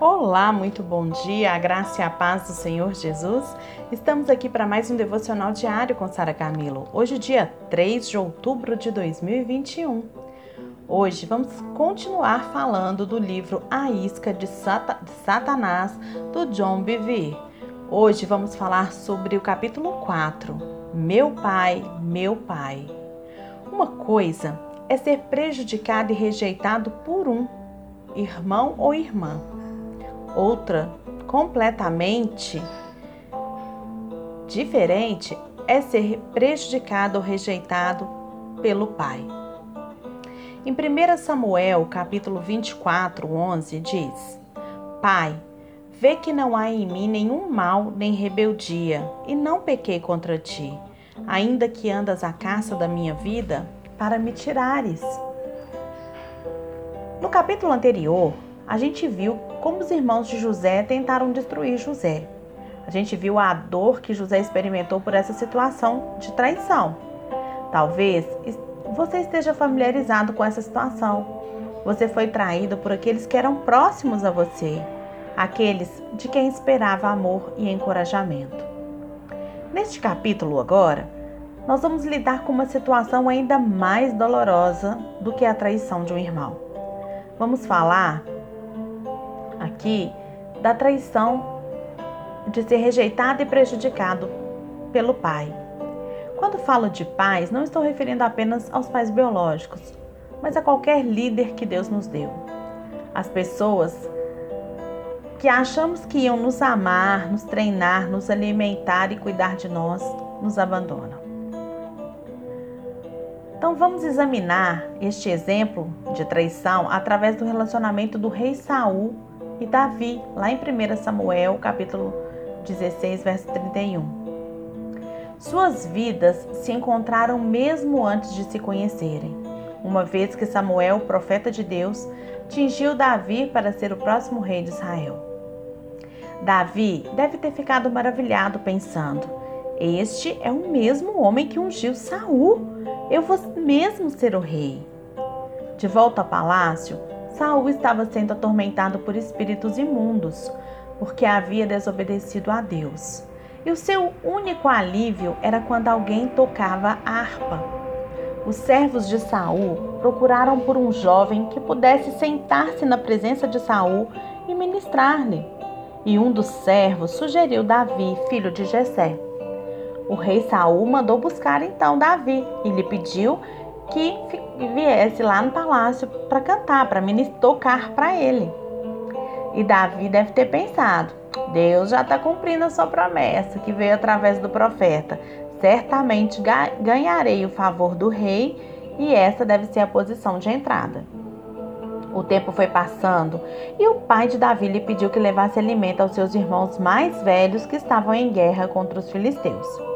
Olá, muito bom dia, a graça e a paz do Senhor Jesus. Estamos aqui para mais um devocional diário com Sara Camilo. Hoje, dia 3 de outubro de 2021. Hoje vamos continuar falando do livro A Isca de, Satanás, do John Bevere. Hoje vamos falar sobre o capítulo 4, Meu Pai, Meu Pai. Uma coisa é ser prejudicado e rejeitado por um irmão ou irmã Outra, completamente diferente, é ser prejudicado ou rejeitado pelo pai. Em 1 Samuel, capítulo 24, 11, diz: Pai, vê que não há em mim nenhum mal nem rebeldia, e não pequei contra ti, ainda que andas à caça da minha vida para me tirares. No capítulo anterior, a gente viu como os irmãos de José tentaram destruir José. A gente viu a dor que José experimentou por essa situação de traição. Talvez você esteja familiarizado com essa situação. Você foi traído por aqueles que eram próximos a você, aqueles de quem esperava amor e encorajamento. Neste capítulo agora, nós vamos lidar com uma situação ainda mais dolorosa do que a traição de um irmão. Vamos falar aqui da traição de ser rejeitado e prejudicado pelo pai. Quando falo de pais, não estou referindo apenas aos pais biológicos, mas a qualquer líder que Deus nos deu. As pessoas que achamos que iam nos amar, nos treinar, nos alimentar e cuidar de nós, nos abandonam. Então vamos examinar este exemplo de traição através do relacionamento do rei Saul e Davi, lá em 1 Samuel, capítulo 16, verso 31. Suas vidas se encontraram mesmo antes de se conhecerem, uma vez que Samuel, profeta de Deus, tingiu Davi para ser o próximo rei de Israel. Davi deve ter ficado maravilhado pensando: Este é o mesmo homem que ungiu Saul. Eu vou mesmo ser o rei. De volta ao palácio, Saul estava sendo atormentado por espíritos imundos, porque havia desobedecido a Deus. E o seu único alívio era quando alguém tocava a harpa. Os servos de Saul procuraram por um jovem que pudesse sentar-se na presença de Saul e ministrar-lhe. E um dos servos sugeriu Davi, filho de Jessé. O rei Saul mandou buscar então Davi e lhe pediu que viesse lá no palácio para cantar, para tocar para ele. E Davi deve ter pensado: Deus já está cumprindo a sua promessa que veio através do profeta. Certamente ganharei o favor do rei e essa deve ser a posição de entrada. O tempo foi passando e o pai de Davi lhe pediu que levasse alimento aos seus irmãos mais velhos que estavam em guerra contra os filisteus.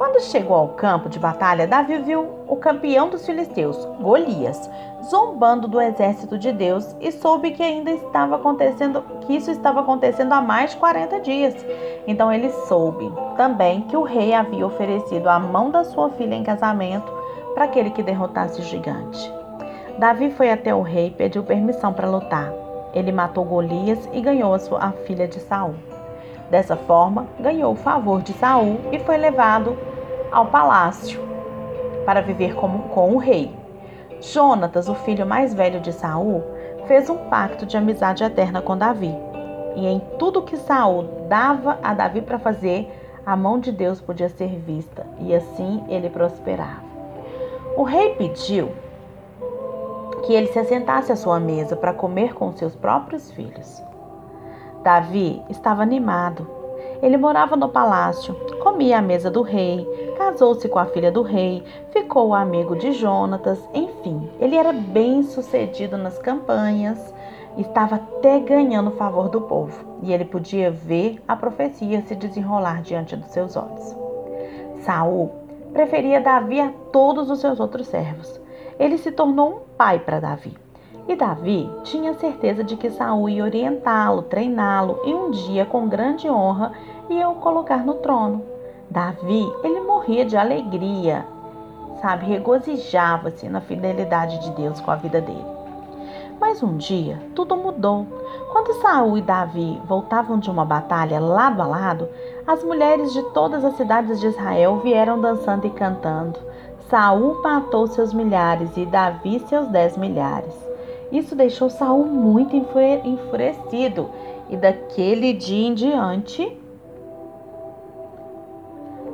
Quando chegou ao campo de batalha, Davi viu o campeão dos filisteus, Golias, zombando do exército de Deus e soube que ainda estava acontecendo, que isso estava acontecendo há mais de 40 dias. Então ele soube também que o rei havia oferecido a mão da sua filha em casamento para aquele que derrotasse o gigante. Davi foi até o rei e pediu permissão para lutar. Ele matou Golias e ganhou a sua filha de Saul. Dessa forma, ganhou o favor de Saul e foi levado ao palácio para viver como, com o rei. Jonatas, o filho mais velho de Saul, fez um pacto de amizade eterna com Davi. E em tudo que Saul dava a Davi para fazer, a mão de Deus podia ser vista, e assim ele prosperava. O rei pediu que ele se assentasse à sua mesa para comer com seus próprios filhos. Davi estava animado. Ele morava no palácio, comia à mesa do rei, casou-se com a filha do rei, ficou amigo de Jonatas, enfim, ele era bem sucedido nas campanhas, estava até ganhando o favor do povo, e ele podia ver a profecia se desenrolar diante dos seus olhos. Saul preferia Davi a todos os seus outros servos. Ele se tornou um pai para Davi. E Davi tinha certeza de que Saul ia orientá-lo, treiná-lo e um dia, com grande honra, ia o colocar no trono. Davi, ele morria de alegria, sabe, regozijava-se na fidelidade de Deus com a vida dele. Mas um dia tudo mudou, Quando Saul e Davi voltavam de uma batalha lado a lado, as mulheres de todas as cidades de Israel vieram dançando e cantando. Saul matou seus milhares e Davi seus dez milhares. Isso deixou Saul muito enfurecido e daquele dia em diante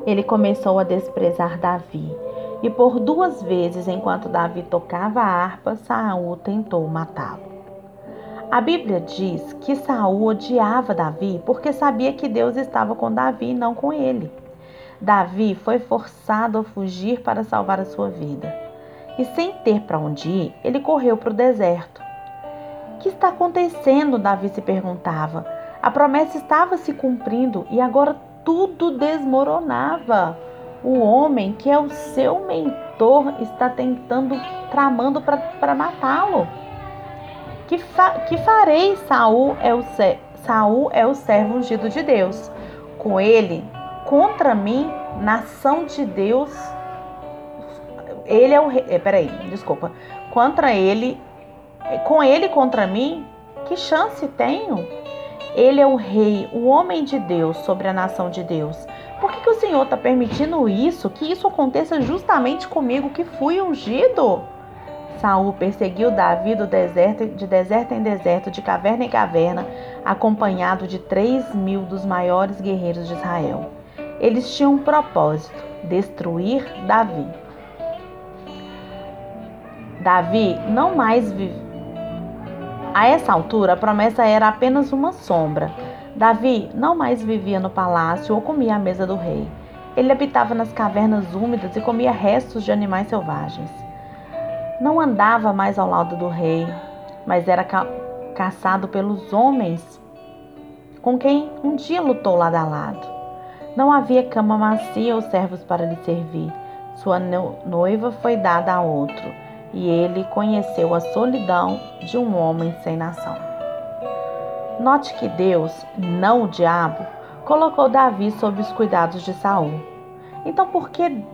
ele começou a desprezar Davi. E por duas vezes, enquanto Davi tocava a harpa, Saul tentou matá-lo. A Bíblia diz que Saul odiava Davi porque sabia que Deus estava com Davi e não com ele. Davi foi forçado a fugir para salvar a sua vida. E sem ter para onde ir, ele correu para o deserto. Que está acontecendo? Davi se perguntava. A promessa estava se cumprindo e agora tudo desmoronava. O homem que é o seu mentor está tentando, tramando para matá-lo. Que, fa que farei? Saul é, o Saul é o servo ungido de Deus. Com ele, contra mim, nação de Deus. Ele é o rei. É, peraí, desculpa. Contra ele, com ele contra mim, que chance tenho? Ele é o rei, o homem de Deus sobre a nação de Deus. Por que, que o Senhor está permitindo isso? Que isso aconteça justamente comigo, que fui ungido? Saul perseguiu Davi do deserto, de deserto em deserto, de caverna em caverna, acompanhado de três mil dos maiores guerreiros de Israel. Eles tinham um propósito: destruir Davi. Davi não mais vive. A essa altura, a promessa era apenas uma sombra. Davi não mais vivia no palácio ou comia à mesa do rei. Ele habitava nas cavernas úmidas e comia restos de animais selvagens. Não andava mais ao lado do rei, mas era ca caçado pelos homens com quem um dia lutou lado a lado. Não havia cama macia ou servos para lhe servir. Sua noiva foi dada a outro, e ele conheceu a solidão de um homem sem nação. Note que Deus, não o diabo, colocou Davi sob os cuidados de Saul. Então, por que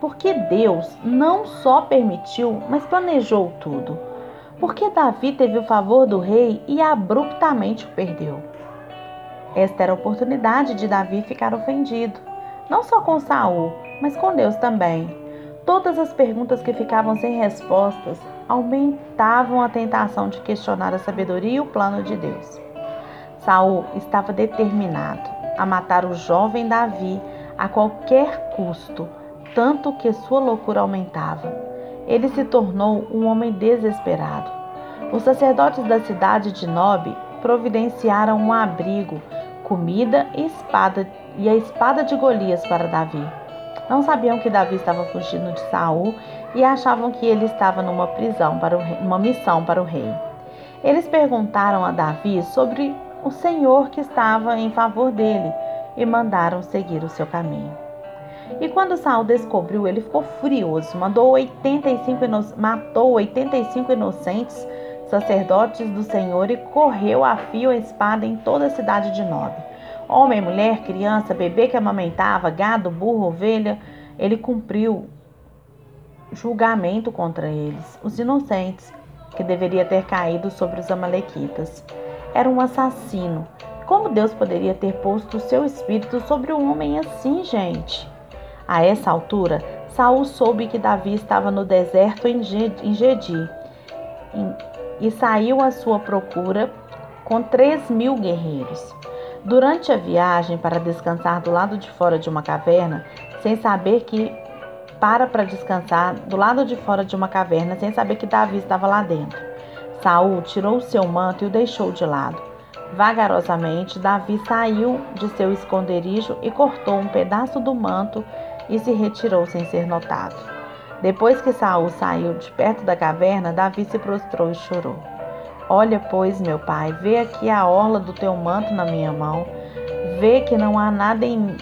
porque Deus não só permitiu, mas planejou tudo. Porque Davi teve o favor do rei e abruptamente o perdeu. Esta era a oportunidade de Davi ficar ofendido, não só com Saul, mas com Deus também. Todas as perguntas que ficavam sem respostas aumentavam a tentação de questionar a sabedoria e o plano de Deus. Saul estava determinado a matar o jovem Davi a qualquer custo tanto que sua loucura aumentava. Ele se tornou um homem desesperado. Os sacerdotes da cidade de Nob providenciaram um abrigo, comida e espada e a espada de Golias para Davi. Não sabiam que Davi estava fugindo de Saul e achavam que ele estava numa prisão para rei, uma missão para o rei. Eles perguntaram a Davi sobre o Senhor que estava em favor dele e mandaram seguir o seu caminho. E quando Saul descobriu, ele ficou furioso, mandou 85 matou 85 inocentes sacerdotes do Senhor e correu a fio a espada em toda a cidade de Nob. Homem, mulher, criança, bebê que amamentava, gado, burro, ovelha, ele cumpriu julgamento contra eles, os inocentes, que deveria ter caído sobre os amalequitas. Era um assassino. Como Deus poderia ter posto o seu espírito sobre um homem assim, gente? A essa altura, Saul soube que Davi estava no deserto em Gedi e saiu à sua procura com três mil guerreiros. Durante a viagem para descansar do lado de fora de uma caverna, sem saber que para para descansar do lado de fora de uma caverna, sem saber que Davi estava lá dentro. Saul tirou o seu manto e o deixou de lado. Vagarosamente, Davi saiu de seu esconderijo e cortou um pedaço do manto e se retirou sem ser notado. Depois que Saul saiu de perto da caverna, Davi se prostrou e chorou. Olha, pois, meu pai, vê aqui a orla do teu manto na minha mão. Vê que não há nada em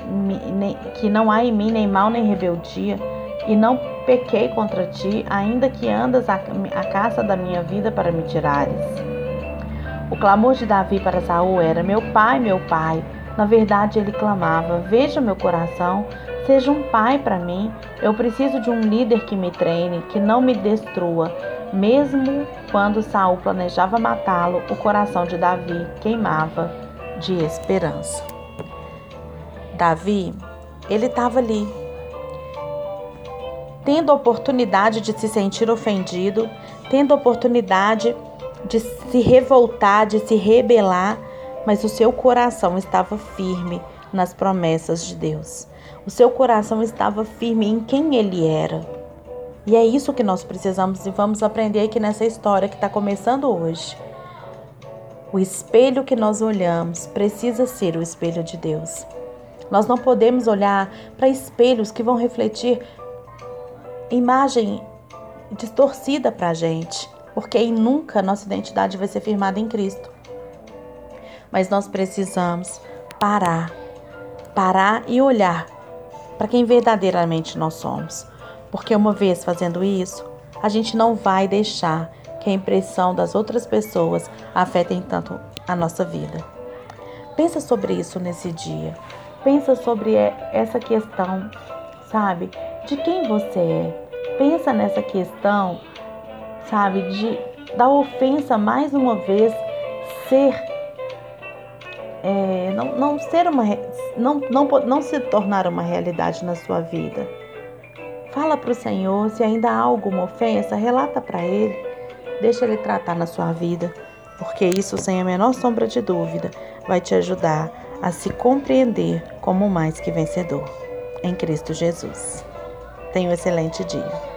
nem, que não há em mim nem mal nem rebeldia, e não pequei contra ti, ainda que andas a, a caça da minha vida para me tirares. O clamor de Davi para Saul era: Meu pai, meu pai. Na verdade, ele clamava: Veja meu coração, Seja um pai para mim. Eu preciso de um líder que me treine, que não me destrua. Mesmo quando Saul planejava matá-lo, o coração de Davi queimava de esperança. Davi, ele estava ali, tendo oportunidade de se sentir ofendido, tendo oportunidade de se revoltar, de se rebelar, mas o seu coração estava firme nas promessas de Deus. O seu coração estava firme em quem ele era. E é isso que nós precisamos e vamos aprender aqui nessa história que está começando hoje. O espelho que nós olhamos precisa ser o espelho de Deus. Nós não podemos olhar para espelhos que vão refletir imagem distorcida para a gente, porque aí nunca nossa identidade vai ser firmada em Cristo. Mas nós precisamos parar, parar e olhar para quem verdadeiramente nós somos porque uma vez fazendo isso, a gente não vai deixar que a impressão das outras pessoas afetem tanto a nossa vida. Pensa sobre isso nesse dia. Pensa sobre essa questão, sabe? De quem você é. Pensa nessa questão, sabe? De da ofensa mais uma vez ser é, não, não ser uma não, não, não se tornar uma realidade na sua vida. Fala para o Senhor, se ainda há alguma ofensa, relata para Ele. Deixa Ele tratar na sua vida, porque isso, sem a menor sombra de dúvida, vai te ajudar a se compreender como mais que vencedor. Em Cristo Jesus. Tenha um excelente dia.